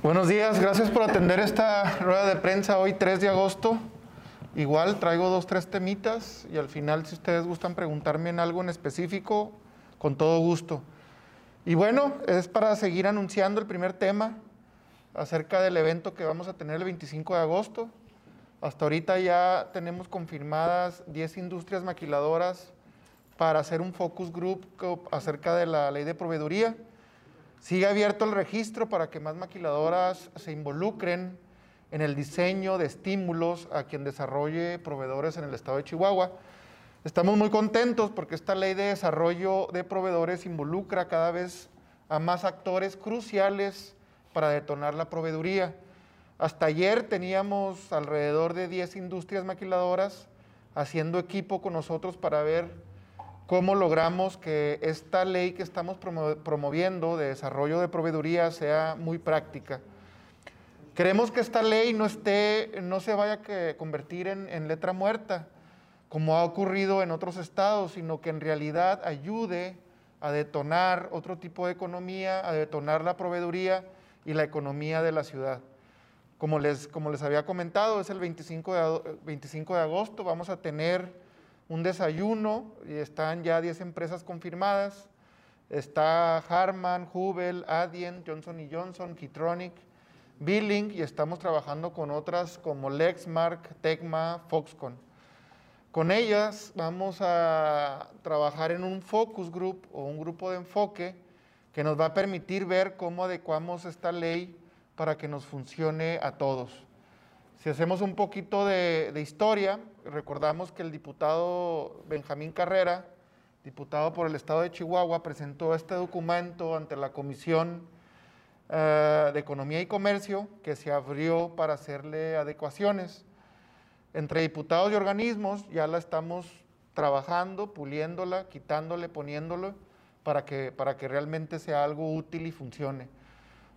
Buenos días, gracias por atender esta rueda de prensa hoy 3 de agosto. Igual traigo dos, tres temitas y al final si ustedes gustan preguntarme en algo en específico, con todo gusto. Y bueno, es para seguir anunciando el primer tema acerca del evento que vamos a tener el 25 de agosto. Hasta ahorita ya tenemos confirmadas 10 industrias maquiladoras para hacer un focus group acerca de la ley de proveeduría. Sigue abierto el registro para que más maquiladoras se involucren en el diseño de estímulos a quien desarrolle proveedores en el estado de Chihuahua. Estamos muy contentos porque esta ley de desarrollo de proveedores involucra cada vez a más actores cruciales para detonar la proveeduría. Hasta ayer teníamos alrededor de 10 industrias maquiladoras haciendo equipo con nosotros para ver cómo logramos que esta ley que estamos promoviendo de desarrollo de proveeduría sea muy práctica. Queremos que esta ley no, esté, no se vaya a convertir en, en letra muerta, como ha ocurrido en otros estados, sino que en realidad ayude a detonar otro tipo de economía, a detonar la proveeduría y la economía de la ciudad. Como les, como les había comentado, es el 25 de, 25 de agosto, vamos a tener un desayuno y están ya 10 empresas confirmadas. Está Harman, Hubel, Adient, Johnson Johnson, Kitronic, Billing y estamos trabajando con otras como Lexmark, Tecma, Foxconn. Con ellas vamos a trabajar en un focus group o un grupo de enfoque que nos va a permitir ver cómo adecuamos esta ley para que nos funcione a todos. Si hacemos un poquito de, historia, recordamos que el diputado Benjamín Carrera, diputado por el Estado de Chihuahua, presentó este documento ante la Comisión eh, de Economía y Comercio que se abrió para hacerle adecuaciones. Entre diputados y organismos ya la estamos trabajando, puliéndola, quitándole, poniéndolo, para que, para que realmente sea algo útil y funcione.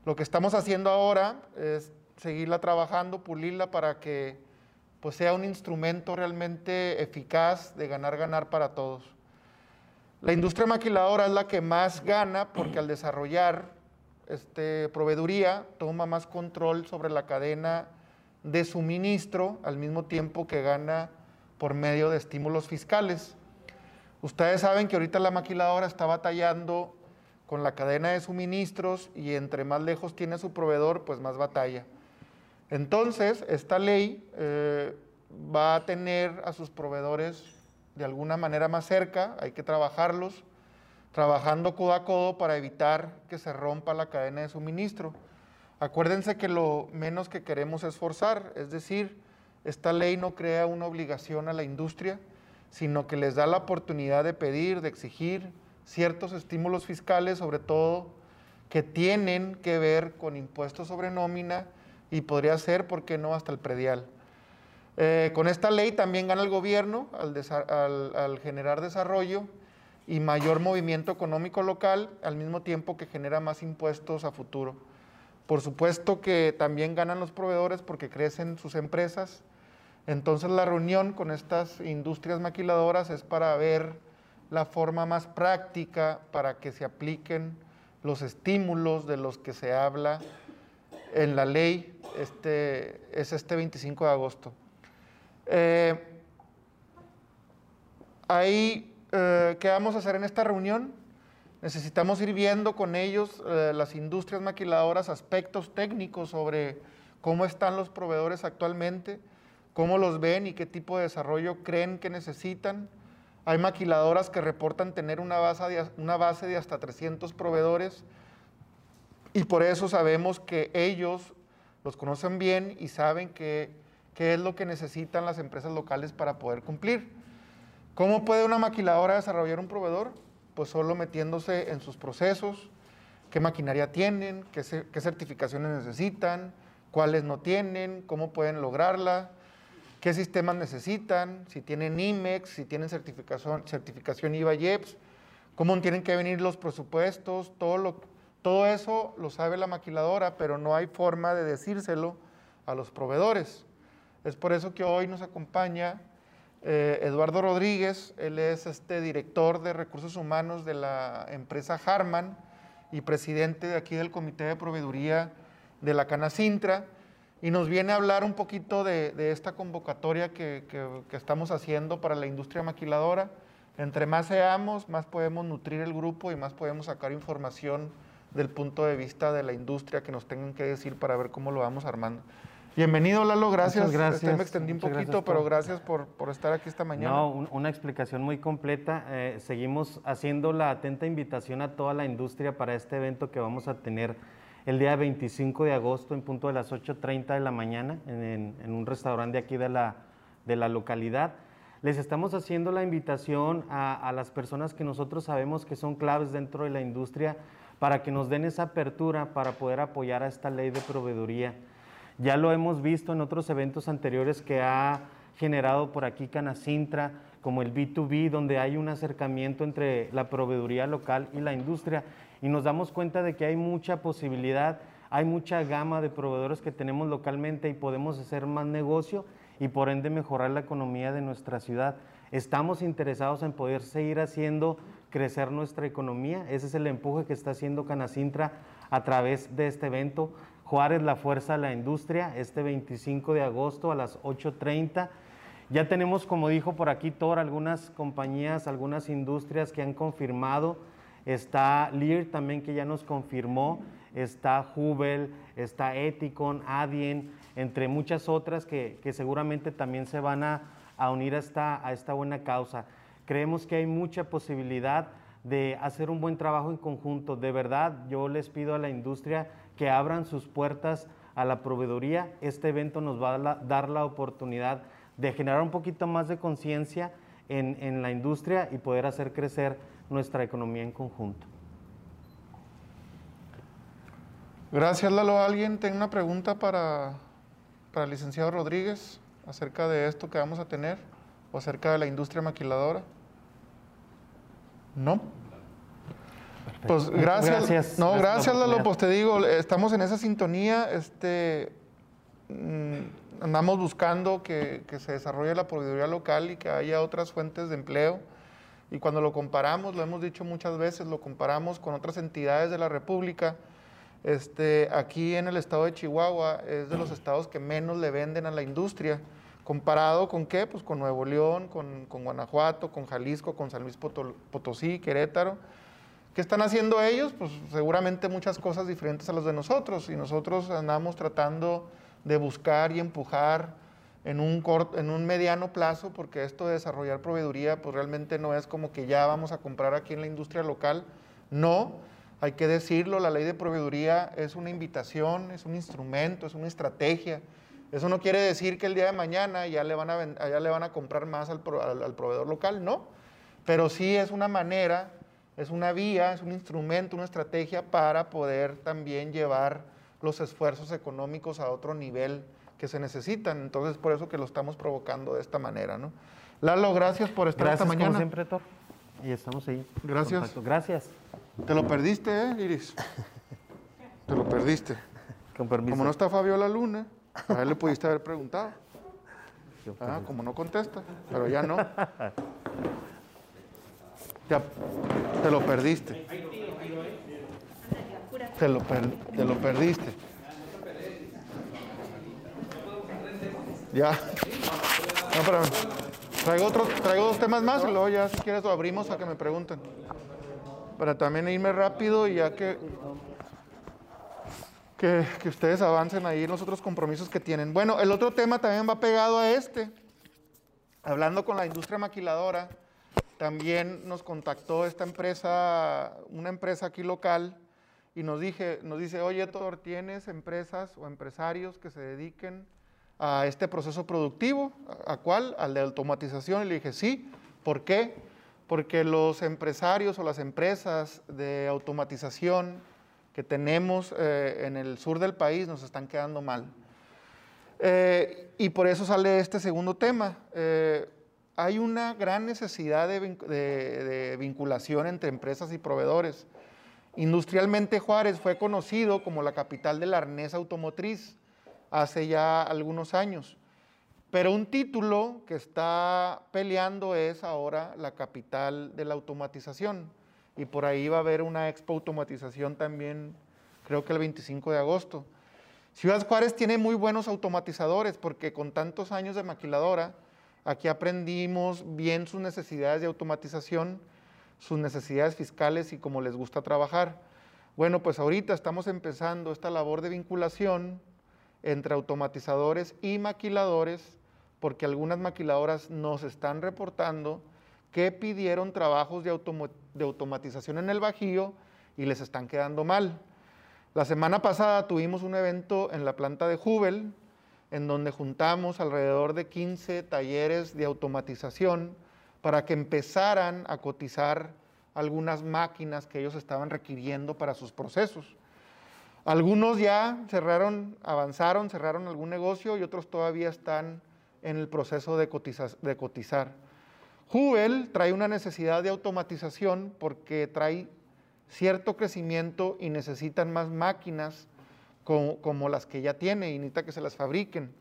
Lo que estamos haciendo ahora es seguirla trabajando, pulirla para que pues, sea un instrumento realmente eficaz de ganar, ganar para todos. La industria maquiladora es la que más gana porque al desarrollar este, proveeduría toma más control sobre la cadena de suministro al mismo tiempo que gana por medio de estímulos fiscales. Ustedes saben que ahorita la maquiladora está batallando con la cadena de suministros y entre más lejos tiene su proveedor, pues más batalla. Entonces, esta ley eh, va a tener a sus proveedores de alguna manera más cerca, hay que trabajarlos, trabajando codo a codo para evitar que se rompa la cadena de suministro. Acuérdense que lo menos que queremos es forzar, es decir, esta ley no crea una obligación a la industria, sino que les da la oportunidad de pedir, de exigir ciertos estímulos fiscales, sobre todo que tienen que ver con impuestos sobre nómina, y podría ser, ¿por qué no?, hasta el predial. Eh, con esta ley también gana el gobierno al, generar desarrollo y mayor movimiento económico local, al mismo tiempo que genera más impuestos a futuro. Por supuesto que también ganan los proveedores porque crecen sus empresas. Entonces la reunión con estas industrias maquiladoras es para ver la forma más práctica para que se apliquen los estímulos de los que se habla en la ley este, es este 25 de agosto. Eh, ahí, eh, ¿qué vamos a hacer en esta reunión? Necesitamos ir viendo con ellos, eh, las industrias maquiladoras, aspectos técnicos sobre cómo están los proveedores actualmente, cómo los ven y qué tipo de desarrollo creen que necesitan. Hay maquiladoras que reportan tener una base de, una base de hasta 300 proveedores y por eso sabemos que ellos los conocen bien y saben qué es lo que necesitan las empresas locales para poder cumplir. ¿Cómo puede una maquiladora desarrollar un proveedor? Pues solo metiéndose en sus procesos, qué maquinaria tienen, qué, qué certificaciones necesitan, cuáles no tienen, cómo pueden lograrla, qué sistemas necesitan, si tienen IMEX, si tienen certificación, certificación IVA-IEPS, cómo tienen que venir los presupuestos, todo lo, todo eso lo sabe la maquiladora, pero no hay forma de decírselo a los proveedores. Es por eso que hoy nos acompaña eh, Eduardo Rodríguez, él es este director de recursos humanos de la empresa Harman y presidente de aquí del Comité de Proveeduría de la Canacintra y nos viene a hablar un poquito de, esta convocatoria que, estamos haciendo para la industria maquiladora. Entre más seamos, más podemos nutrir el grupo y más podemos sacar información del punto de vista de la industria que nos tengan que decir para ver cómo lo vamos armando. Bienvenido, Lalo, gracias. Muchas gracias. Este, me extendí un poquito, pero gracias por, estar aquí esta mañana. No, una explicación muy completa. Eh, seguimos haciendo la atenta invitación a toda la industria para este evento que vamos a tener el día 25 de agosto en punto de las 8.30 de la mañana en, un restaurante aquí de la, de la localidad. Les estamos haciendo la invitación a, las personas que nosotros sabemos que son claves dentro de la industria para que nos den esa apertura para poder apoyar a esta ley de proveeduría. Ya lo hemos visto en otros eventos anteriores que ha generado por aquí Canacintra, como el B2B, donde hay un acercamiento entre la proveeduría local y la industria y nos damos cuenta de que hay mucha posibilidad, hay mucha gama de proveedores que tenemos localmente y podemos hacer más negocio y por ende mejorar la economía de nuestra ciudad. Estamos interesados en poder seguir haciendo crecer nuestra economía. Ese es el empuje que está haciendo Canacintra a través de este evento. Juárez, la fuerza de la industria, este 25 de agosto a las 8.30. Ya tenemos, como dijo por aquí Thor, algunas compañías, algunas industrias que han confirmado está Lear también que ya nos confirmó, está Hubel, está Eticon, Adien, entre muchas otras que, seguramente también se van a, unir a esta, a esta buena causa. Creemos que hay mucha posibilidad de hacer un buen trabajo en conjunto. De verdad, yo les pido a la industria que abran sus puertas a la proveeduría. Este evento nos va a dar la oportunidad de generar un poquito más de conciencia en, en la industria y poder hacer crecer nuestra economía en conjunto. Gracias, Lalo. ¿Alguien tiene una pregunta para, para el licenciado Rodríguez acerca de esto que vamos a tener o acerca de la industria maquiladora? ¿No? Pues gracias. No, gracias, Lalo. Pues te digo, estamos en esa sintonía. Este, mm, andamos buscando que, que se desarrolle la proveeduría local y que haya otras fuentes de empleo y cuando lo comparamos, lo hemos dicho muchas veces, lo comparamos con otras entidades de la República, este, aquí en el estado de Chihuahua es de los estados que menos le venden a la industria. ¿Comparado con qué? Pues con Nuevo León, con, Guanajuato, con Jalisco, con San Luis Potosí, Querétaro. ¿Qué están haciendo ellos? Pues seguramente muchas cosas diferentes a las de nosotros. Y nosotros andamos tratando de buscar y empujar en un, en un mediano plazo, porque esto de desarrollar proveeduría, pues realmente no es como que ya vamos a comprar aquí en la industria local. No, hay que decirlo, la ley de proveeduría es una invitación, es un instrumento, es una estrategia. Eso no quiere decir que el día de mañana ya le van a, ya le van a comprar más al, al proveedor local, no. Pero sí es una manera, es una vía, es un instrumento, una estrategia para poder también llevar los esfuerzos económicos a otro nivel que se necesitan. Entonces, por eso que lo estamos provocando de esta manera, ¿no? Lalo, gracias por estar esta mañana. Como siempre. Y estamos ahí. Gracias. Gracias. Te lo perdiste, ¿eh, Iris? Te lo perdiste. Con permiso. Como no está Fabiola Luna, a él le pudiste haber preguntado. Ah, como no contesta, pero ya no. Te, lo perdiste. Te lo, te lo perdiste. Ya. No, pero traigo, otro, traigo dos temas más y luego ya si quieres lo abrimos a que me pregunten. Para también irme rápido y ya que, que, ustedes avancen ahí en los otros compromisos que tienen. Bueno, el otro tema también va pegado a este. Hablando con la industria maquiladora, también nos contactó esta empresa, una empresa aquí local, y nos, dije, nos dice, oye, Thor, ¿tienes empresas o empresarios que se dediquen a este proceso productivo. ¿A, cuál? Al de automatización. Y le dije, sí. ¿Por qué? Porque los empresarios o las empresas de automatización que tenemos eh, en el sur del país nos están quedando mal. Eh, y por eso sale este segundo tema. Eh, hay una gran necesidad de, de, vinculación entre empresas y proveedores. Industrialmente Juárez fue conocido como la capital del arnés automotriz hace ya algunos años. Pero un título que está peleando es ahora la capital de la automatización. Y por ahí va a haber una expo automatización también, creo que el 25 de agosto. Ciudad Juárez tiene muy buenos automatizadores porque con tantos años de maquiladora, aquí aprendimos bien sus necesidades de automatización, sus necesidades fiscales y cómo les gusta trabajar. Bueno, pues ahorita estamos empezando esta labor de vinculación entre automatizadores y maquiladores porque algunas maquiladoras nos están reportando que pidieron trabajos de, automatización en el Bajío y les están quedando mal. La semana pasada tuvimos un evento en la planta de Jubel, en donde juntamos alrededor de 15 talleres de automatización para que empezaran a cotizar algunas máquinas que ellos estaban requiriendo para sus procesos. Algunos ya cerraron, avanzaron, cerraron algún negocio y otros todavía están en el proceso de cotizar. Jubel trae una necesidad de automatización porque trae cierto crecimiento y necesitan más máquinas como, las que ya tiene y necesita que se las fabriquen.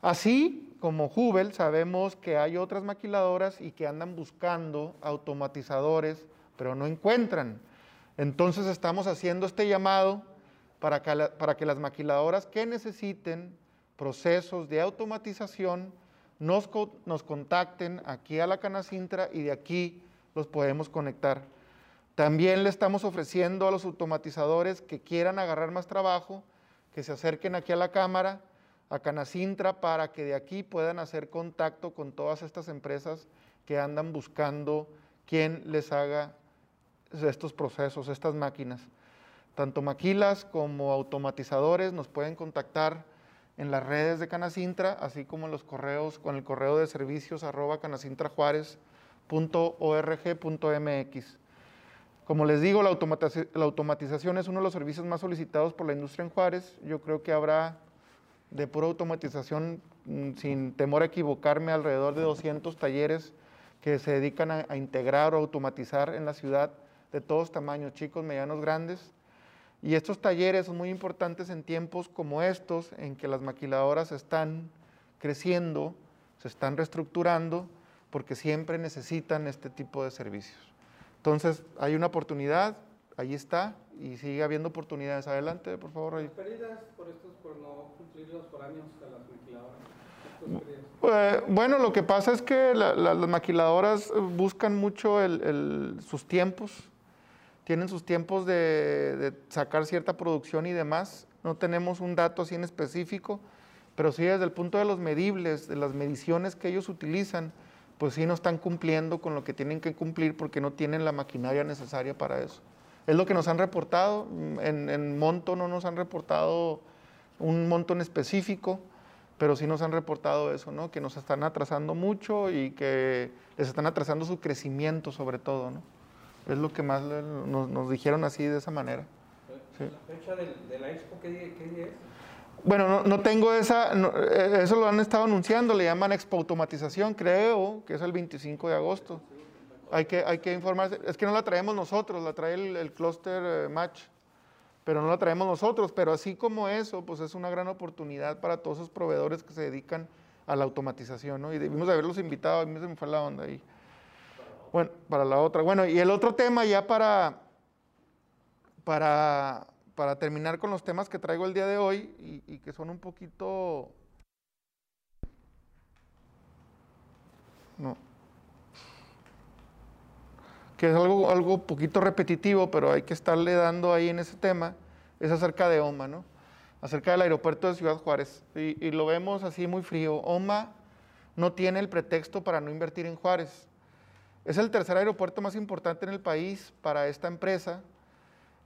Así como Jubel, sabemos que hay otras maquiladoras y que andan buscando automatizadores, pero no encuentran. Entonces estamos haciendo este llamado para que, para que las maquiladoras que necesiten procesos de automatización nos, contacten aquí a la Canacintra y de aquí los podemos conectar. También le estamos ofreciendo a los automatizadores que quieran agarrar más trabajo, que se acerquen aquí a la Cámara, a Canacintra, para que de aquí puedan hacer contacto con todas estas empresas que andan buscando quién les haga estos procesos, estas máquinas. Tanto maquilas como automatizadores nos pueden contactar en las redes de Canacintra, así como en los correos, con el correo de servicios arroba canacintrajuárez.org.mx. Como les digo, la, automatización es uno de los servicios más solicitados por la industria en Juárez. Yo creo que habrá de pura automatización, mm, sin temor a equivocarme, alrededor de 200 talleres que se dedican a, integrar o automatizar en la ciudad de todos tamaños, chicos, medianos, grandes. Y estos talleres son muy importantes en tiempos como estos, en que las maquiladoras están creciendo, se están reestructurando, porque siempre necesitan este tipo de servicios. Entonces, hay una oportunidad, ahí está, y sigue habiendo oportunidades. Adelante, por favor. Las pérdidas por estos, por no cumplir los foráneos a las maquiladoras. Eh, bueno, lo que pasa es que las maquiladoras buscan mucho sus tiempos, tienen sus tiempos de, de, sacar cierta producción y demás. No tenemos un dato así en específico, pero sí desde el punto de los medibles, de las mediciones que ellos utilizan, pues sí no están cumpliendo con lo que tienen que cumplir porque no tienen la maquinaria necesaria para eso. Es lo que nos han reportado, en, monto no nos han reportado un monto en específico, pero sí nos han reportado eso, ¿no? que nos están atrasando mucho y que les están atrasando su crecimiento sobre todo. ¿no? Es lo que más nos, dijeron así de esa manera. ¿La fecha de, la expo qué día, qué día es? Bueno, no, tengo esa, eh, eso lo han estado anunciando, le llaman expo automatización, creo que es el 25 de agosto. Hay que, hay que informarse, es que no la traemos nosotros, la trae el, el Cluster eh, Match, pero no la traemos nosotros, pero así como eso, pues es una gran oportunidad para todos esos proveedores que se dedican a la automatización, ¿no? Y debimos haberlos invitado, a mí se me fue la onda ahí. Bueno, para la otra. Bueno, y el otro tema ya para, para terminar con los temas que traigo el día de hoy y, que son un poquito... No. Que es algo, algo poquito repetitivo, pero hay que estarle dando ahí en ese tema, es acerca de OMA, ¿no? Acerca del aeropuerto de Ciudad Juárez. Y lo vemos así muy frío. OMA no tiene el pretexto para no invertir en Juárez. Es el tercer aeropuerto más importante en el país para esta empresa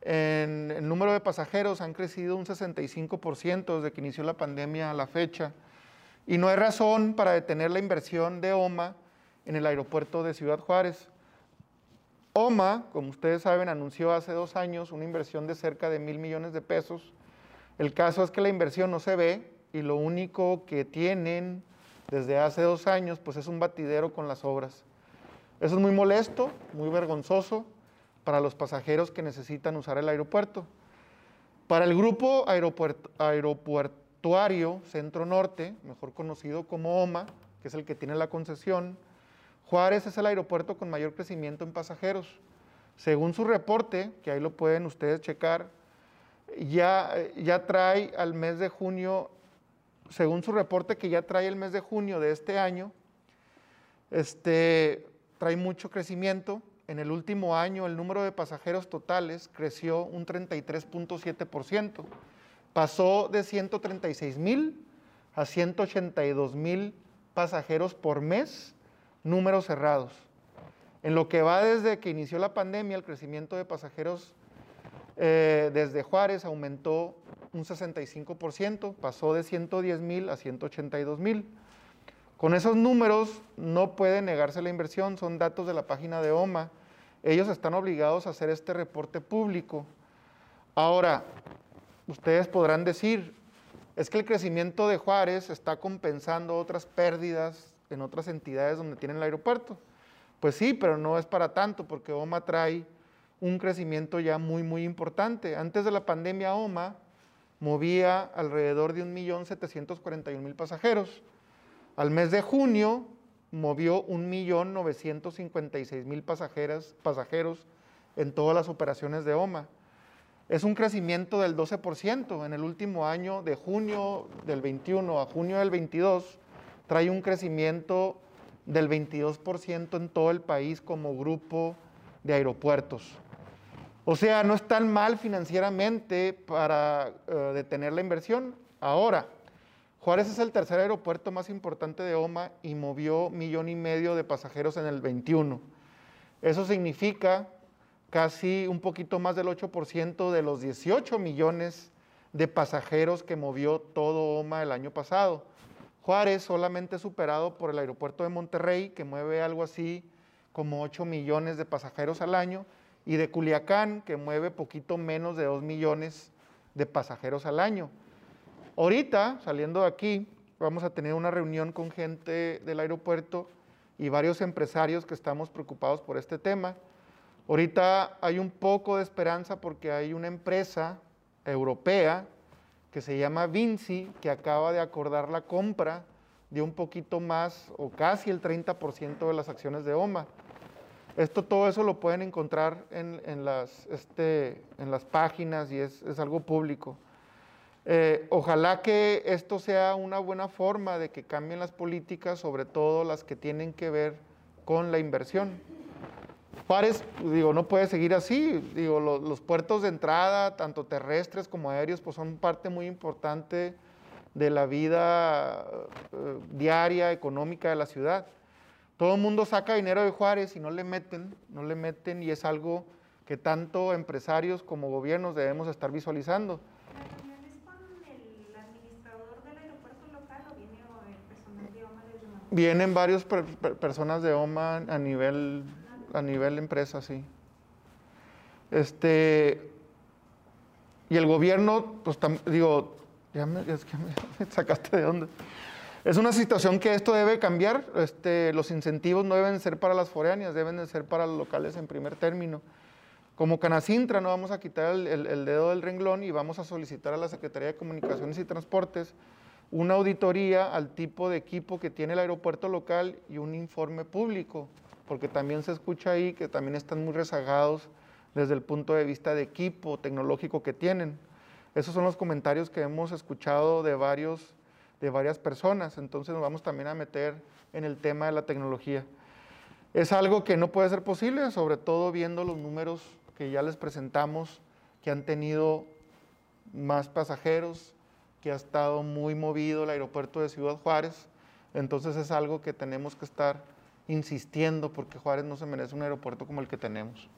el número de pasajeros han crecido un 65% desde que inició la pandemia a la fecha. Y no hay razón para detener la inversión de OMA en el aeropuerto de Ciudad Juárez. OMA, como ustedes saben, anunció hace dos años una inversión de cerca de mil millones de pesos. El caso es que la inversión no se ve y lo único que tienen desde hace dos años pues es un batidero con las obras. Eso es muy molesto, muy vergonzoso para los pasajeros que necesitan usar el aeropuerto. Para el grupo aeropuertuario Centro Norte, mejor conocido como OMA, que es el que tiene la concesión, Juárez es el aeropuerto con mayor crecimiento en pasajeros. Según su reporte, que ahí lo pueden ustedes checar, ya, ya trae al mes de junio, según su reporte que ya trae el mes de junio de este año, este, trae mucho crecimiento. En el último año el número de pasajeros totales creció un 33.7%. Pasó de 136 mil a 182 mil pasajeros por mes, números cerrados. En lo que va desde que inició la pandemia, el crecimiento de pasajeros eh, desde Juárez aumentó un 65%, pasó de 110 mil a 182 mil. Con esos números no puede negarse la inversión, son datos de la página de OMA. Ellos están obligados a hacer este reporte público. Ahora, ustedes podrán decir, es que el crecimiento de Juárez está compensando otras pérdidas en otras entidades donde tienen el aeropuerto. Pues sí, pero no es para tanto porque OMA trae un crecimiento ya muy, muy importante. Antes de la pandemia, OMA movía alrededor de 1.741.000 pasajeros. Al mes de junio movió 1.956.000 pasajeros, pasajeros en todas las operaciones de OMA. Es un crecimiento del 12%. En el último año, de junio del 21 a junio del 22, trae un crecimiento del 22% en todo el país como grupo de aeropuertos. O sea, no es tan mal financieramente para eh, detener la inversión. Ahora, Juárez es el tercer aeropuerto más importante de OMA y movió millón y medio de pasajeros en el 21. Eso significa casi un poquito más del 8% de los 18 millones de pasajeros que movió todo OMA el año pasado. Juárez solamente superado por el aeropuerto de Monterrey, que mueve algo así como 8 millones de pasajeros al año, y de Culiacán, que mueve poquito menos de 2 millones de pasajeros al año. Ahorita, saliendo de aquí, vamos a tener una reunión con gente del aeropuerto y varios empresarios que estamos preocupados por este tema. Ahorita hay un poco de esperanza porque hay una empresa europea que se llama Vinci que acaba de acordar la compra de un poquito más o casi el 30% de las acciones de OMA. Esto, todo eso lo pueden encontrar en, las, este, las páginas y es algo público. Eh, ojalá que esto sea una buena forma de que cambien las políticas, sobre todo las que tienen que ver con la inversión. Juárez, digo, no puede seguir así. Digo, los, puertos de entrada, tanto terrestres como aéreos, pues son parte muy importante de la vida eh, diaria, económica de la ciudad. Todo el mundo saca dinero de Juárez y no le meten, no le meten y es algo que tanto empresarios como gobiernos debemos estar visualizando. Vienen varias personas de OMA a nivel, a nivel empresa, sí. Este, y el gobierno, pues digo, ya me, es que me sacaste de dónde. Es una situación que esto debe cambiar. Este, los incentivos no deben ser para las foráneas, deben de ser para los locales en primer término. Como Canacintra no vamos a quitar el dedo del renglón y vamos a solicitar a la Secretaría de Comunicaciones y Transportes una auditoría al tipo de equipo que tiene el aeropuerto local y un informe público, porque también se escucha ahí que también están muy rezagados desde el punto de vista de equipo tecnológico que tienen. Esos son los comentarios que hemos escuchado de, varios, de varias personas, entonces nos vamos también a meter en el tema de la tecnología. Es algo que no puede ser posible, sobre todo viendo los números que ya les presentamos, que han tenido más pasajeros, que ha estado muy movido el aeropuerto de Ciudad Juárez. Entonces es algo que tenemos que estar insistiendo porque Juárez no se merece un aeropuerto como el que tenemos.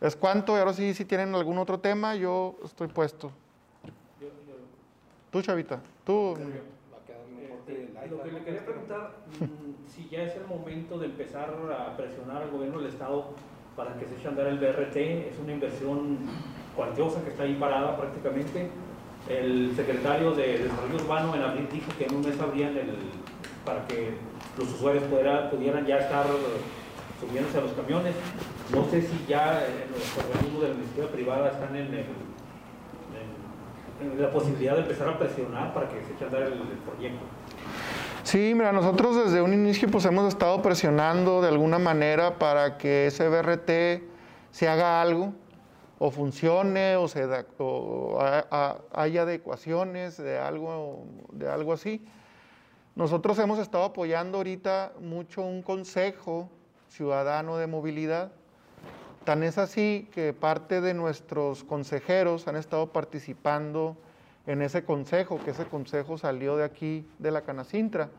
Es cuanto, y ahora sí, si tienen algún otro tema, yo estoy puesto. Tú, Chavita, tú. Este, lo que le quería preguntar, mm, si ya es el momento de empezar a presionar al gobierno del Estado para que se eche a andar el BRT, es una inversión cuantiosa que está ahí parada prácticamente el secretario de Desarrollo Urbano en abril dijo que en un mes abrían el, para que los usuarios pudieran ya estar subiéndose a los camiones. No sé si ya los organismos de la iniciativa privada están en, la posibilidad de empezar a presionar para que se eche a andar el, proyecto. Sí, mira, nosotros desde un inicio pues hemos estado presionando de alguna manera para que ese BRT se haga algo o funcione o, se haya adecuaciones de algo, de algo así. Nosotros hemos estado apoyando ahorita mucho un consejo ciudadano de movilidad. Tan es así que parte de nuestros consejeros han estado participando en ese consejo, que ese consejo salió de aquí, de la Canacintra.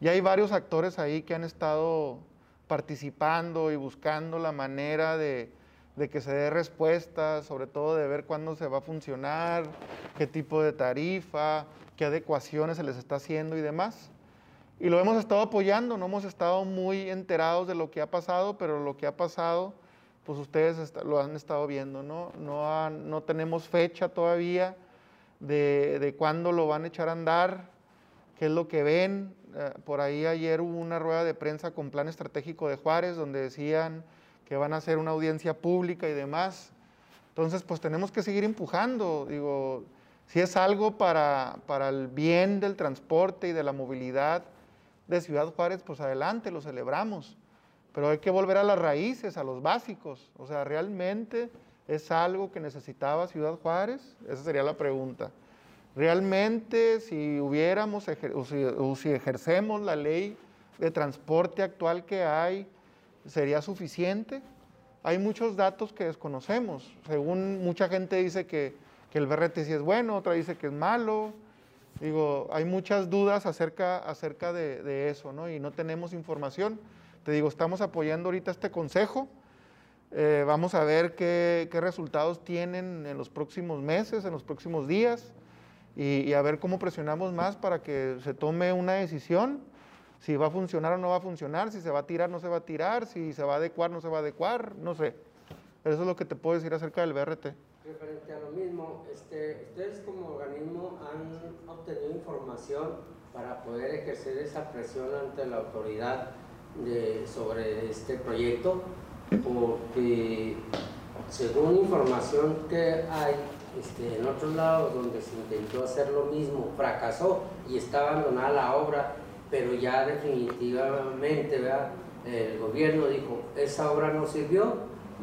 Y hay varios actores ahí que han estado participando y buscando la manera de, de que se dé respuesta, sobre todo de ver cuándo se va a funcionar, qué tipo de tarifa, qué adecuaciones se les está haciendo y demás. Y lo hemos estado apoyando, no hemos estado muy enterados de lo que ha pasado, pero lo que ha pasado, pues ustedes lo han estado viendo, ¿no? No, no tenemos fecha todavía de, de cuándo lo van a echar a andar, qué es lo que ven. Eh, por ahí ayer hubo una rueda de prensa con plan estratégico de Juárez, donde decían que van a hacer una audiencia pública y demás. Entonces, pues tenemos que seguir empujando. Digo, si es algo para, para el bien del transporte y de la movilidad de Ciudad Juárez, pues adelante, lo celebramos. Pero hay que volver a las raíces, a los básicos. O sea, ¿realmente es algo que necesitaba Ciudad Juárez? Esa sería la pregunta. ¿Realmente si hubiéramos o si, o si ejercemos la ley de transporte actual que hay, ¿Sería suficiente? Hay muchos datos que desconocemos. Según mucha gente dice que, el BRT sí es bueno, otra dice que es malo. Digo, hay muchas dudas acerca, acerca de, eso, ¿no? Y no tenemos información. Te digo, estamos apoyando ahorita este consejo. Eh, vamos a ver qué, resultados tienen en los próximos meses, en los próximos días, y, y, a ver cómo presionamos más para que se tome una decisión si va a funcionar o no va a funcionar, si se va a tirar no se va a tirar, si se va a adecuar no se va a adecuar, no sé. Eso es lo que te puedo decir acerca del BRT. Referente a lo mismo, este, ustedes como organismo han obtenido información para poder ejercer esa presión ante la autoridad de, sobre este proyecto, porque según información que hay este, en otros lados donde se intentó hacer lo mismo, fracasó y está abandonada la obra pero ya definitivamente el gobierno dijo, esa obra no sirvió,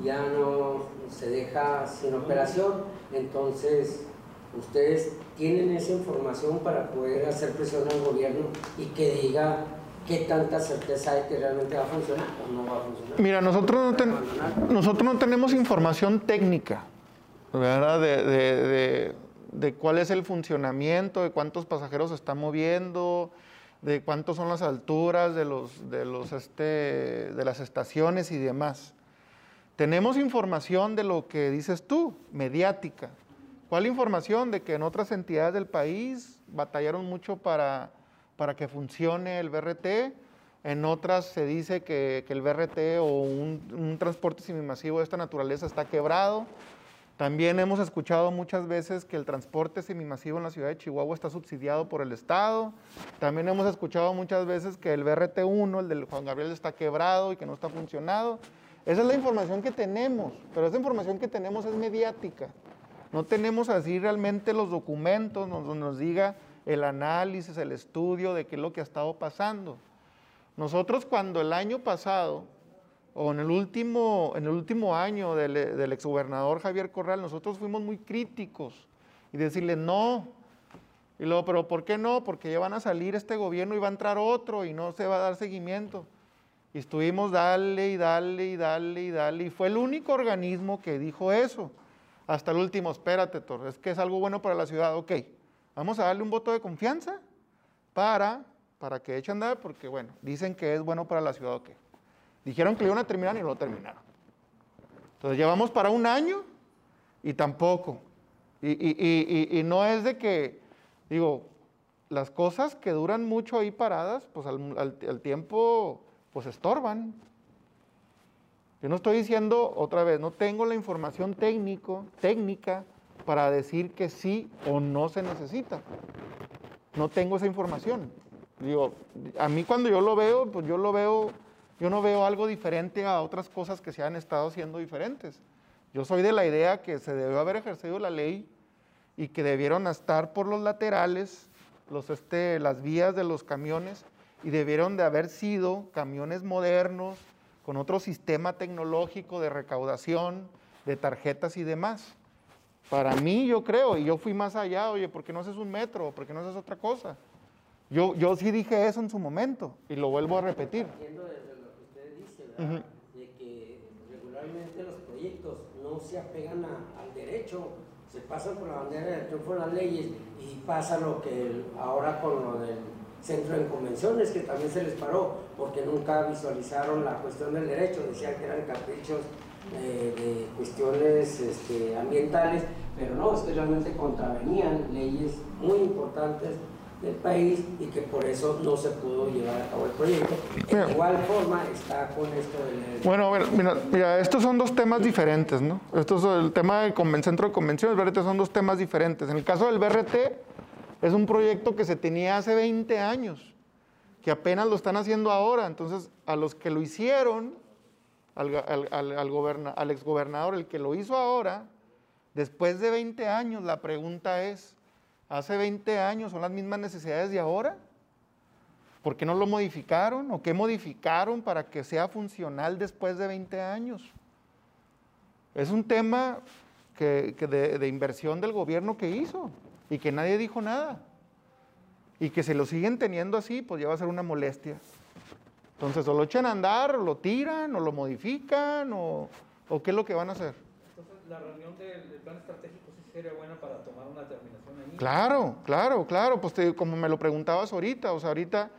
ya no se deja sin operación, entonces ustedes tienen esa información para poder hacer presión al gobierno y que diga qué tanta certeza hay que realmente va a funcionar o no va a funcionar. Mira, nosotros no, nosotros no tenemos información técnica, ¿verdad? De, de, cuál es el funcionamiento, de cuántos pasajeros se están moviendo, de cuántos son las alturas de, los, de, los, este, de las estaciones y demás. Tenemos información de lo que dices tú, mediática. ¿Cuál información? De que en otras entidades del país batallaron mucho para, para que funcione el BRT, en otras se dice que, que el BRT o un, un transporte semimasivo de esta naturaleza está quebrado, también hemos escuchado muchas veces que el transporte semimasivo en la ciudad de Chihuahua está subsidiado por el Estado. También hemos escuchado muchas veces que el BRT1, el del Juan Gabriel, está quebrado y que no está funcionado. Esa es la información que tenemos, pero esa información que tenemos es mediática. No tenemos así realmente los documentos donde nos diga el análisis, el estudio de qué es lo que ha estado pasando. Nosotros cuando el año pasado o en el último, en el último año del, del exgobernador Javier Corral, nosotros fuimos muy críticos y decirle no. Y luego, pero ¿por qué no? Porque ya van a salir este gobierno y va a entrar otro y no se va a dar seguimiento. Y estuvimos dale y dale y dale y dale. Y fue el único organismo que dijo eso. Hasta el último, espérate, Torres, es que es algo bueno para la ciudad. Ok, vamos a darle un voto de confianza para, para que eche a andar, porque bueno, dicen que es bueno para la ciudad. Ok. Dijeron que lo iban a terminar y no lo terminaron. Entonces llevamos para un año y tampoco. Y, no es de que, digo, las cosas que duran mucho ahí paradas, pues al, tiempo, pues estorban. Yo no estoy diciendo otra vez, no tengo la información técnico, técnica para decir que sí o no se necesita. No tengo esa información. Digo, a mí cuando yo lo veo, pues yo lo veo yo no veo algo diferente a otras cosas que se han estado haciendo diferentes. Yo soy de la idea que se debió haber ejercido la ley y que debieron estar por los laterales los, este, las vías de los camiones y debieron de haber sido camiones modernos, con otro sistema tecnológico de recaudación, de tarjetas y demás. Para mí, yo creo, y yo fui más allá, oye, ¿por qué no haces un metro? ¿Por qué no haces otra cosa? Yo, yo sí dije eso en su momento y lo vuelvo a repetir. Entiendo desde De que regularmente los proyectos no se apegan a- al derecho, se pasan por la bandera del triunfo de las leyes y pasa lo que el- ahora con lo del centro de convenciones, que también se les paró, porque nunca visualizaron la cuestión del derecho, decían que eran caprichos eh, de cuestiones este, ambientales, pero no, es que realmente contravenían leyes muy importantes del país y que por eso no se pudo llevar a cabo el proyecto. Mira. De igual forma está con esto del... Bueno, bueno, mira, mira, estos son dos temas diferentes, ¿no? Esto es el tema del conven- centro de convenciones, BRT son dos temas diferentes. En el caso del BRT, es un proyecto que se tenía hace 20 años, que apenas lo están haciendo ahora. Entonces, a los que lo hicieron, al, al, al- al goberna- al exgobernador, el que lo hizo ahora, después de 20 años, la pregunta es, ¿hace 20 años son las mismas necesidades de ahora? ¿Por qué no lo modificaron? ¿O qué modificaron para que sea funcional después de 20 años? Es un tema que, de, inversión del gobierno que hizo y que nadie dijo nada. Y que se lo siguen teniendo así, pues ya va a ser una molestia. Entonces, o lo echan a andar, o lo tiran, o lo modifican, o, o qué es lo que van a hacer. Entonces, la reunión del, plan estratégico sería buena para tomar una determinación ahí. Claro, claro, claro. Pues como me lo preguntabas ahorita, o sea, ahorita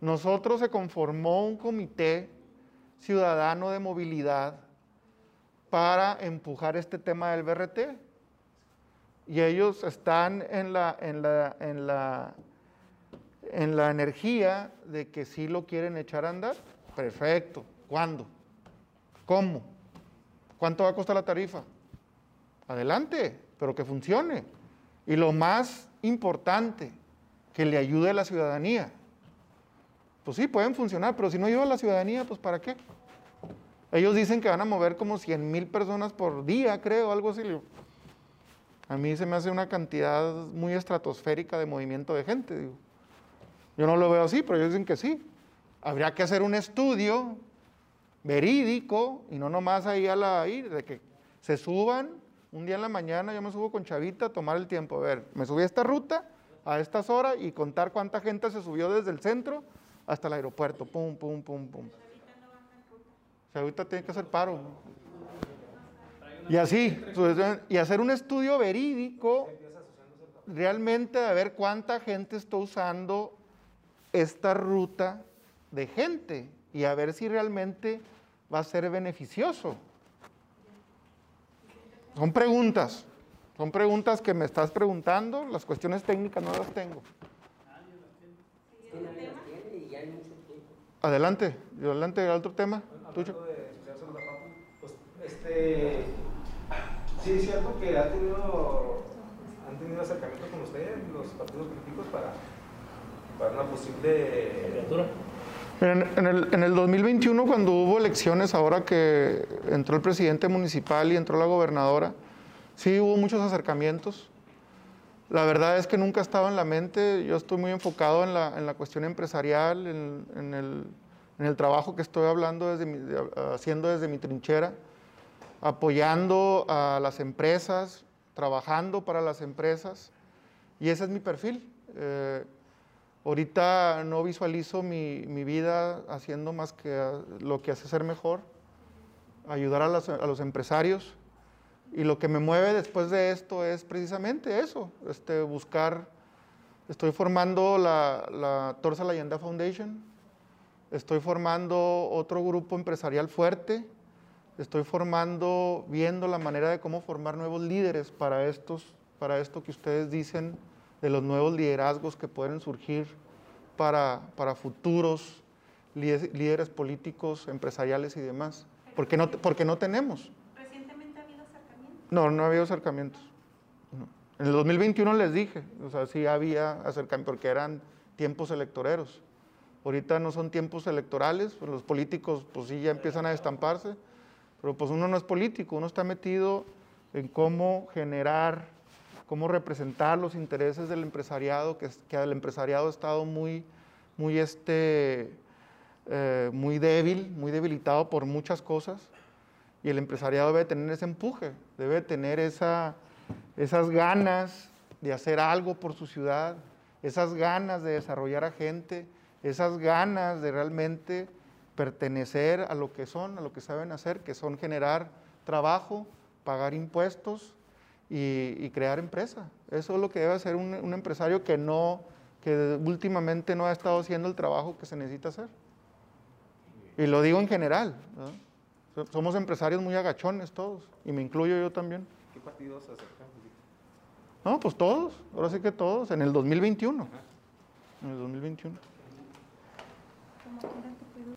nosotros se conformó un comité ciudadano de movilidad para empujar este tema del BRT. Y ellos están en la, en la, en la, en la energía de que sí lo quieren echar a andar. Perfecto. ¿Cuándo? ¿Cómo? ¿Cuánto va a costar la tarifa? Adelante, pero que funcione. Y lo más importante, que le ayude a la ciudadanía. Pues sí, pueden funcionar, pero si no ayuda a la ciudadanía, pues ¿para qué? Ellos dicen que van a mover como 100 mil personas por día, creo, algo así. A mí se me hace una cantidad muy estratosférica de movimiento de gente. digo. Yo no lo veo así, pero ellos dicen que sí. Habría que hacer un estudio verídico y no nomás ahí a la ir, de que se suban un día en la mañana, yo me subo con Chavita a tomar el tiempo. A ver, me subí a esta ruta a estas horas y contar cuánta gente se subió desde el centro hasta el aeropuerto. Pum, pum, pum, pum. Chavita tiene que hacer paro. Y así, y hacer un estudio verídico realmente de ver cuánta gente está usando esta ruta de gente y a ver si realmente va a ser beneficioso. Son preguntas, son preguntas que me estás preguntando, las cuestiones técnicas no las tengo. Adelante, adelante, otro tema. Tuyo. Pues, este, sí es cierto que ha tenido, han tenido acercamiento con ustedes, los partidos políticos, para, para una posible... Candidatura. En, en el, en el 2021, cuando hubo elecciones, ahora que entró el presidente municipal y entró la gobernadora, sí hubo muchos acercamientos. La verdad es que nunca estaba en la mente. Yo estoy muy enfocado en la, en la cuestión empresarial, el, en el trabajo que estoy hablando desde mi- haciendo desde mi trinchera, apoyando a las empresas, trabajando para las empresas. Y ese es mi perfil. Eh, ahorita no visualizo mi, mi vida haciendo más que ah, lo que hace ser mejor, ayudar a, las- a los empresarios. Y lo que me mueve después de esto es precisamente eso, este, buscar, estoy formando la, la Torsa Leyenda Foundation, estoy formando otro grupo empresarial fuerte, estoy formando, viendo la manera de cómo formar nuevos líderes para, estos, para esto que ustedes dicen, de los nuevos liderazgos que pueden surgir para, para futuros líderes, políticos, empresariales y demás, porque no, porque no tenemos. ¿Recientemente ha habido acercamiento? No, no había acercamientos. No. En el 2021 les dije, o sea, sí había acercamientos, porque eran tiempos electoreros. Ahorita no son tiempos electorales, pues los políticos pues sí ya empiezan a destamparse, pero pues uno no es político, uno está metido en cómo generar, cómo representar los intereses del empresariado, que, que el empresariado ha estado muy, muy, este, eh, muy débil, muy debilitado por muchas cosas. Y el empresariado debe tener ese empuje, debe tener esa, esas ganas de hacer algo por su ciudad, esas ganas de desarrollar a gente, esas ganas de realmente pertenecer a lo que son, a lo que saben hacer, que son generar trabajo, pagar impuestos y, y crear empresa. Eso es lo que debe hacer un, un empresario que no, que últimamente no ha estado haciendo el trabajo que se necesita hacer. Y lo digo en general. Somos empresarios muy agachones todos, y me incluyo yo también. ¿Qué partidos se acercan? No, pues todos, ahora sí que todos, en el 2021. En el 2021. Como quieran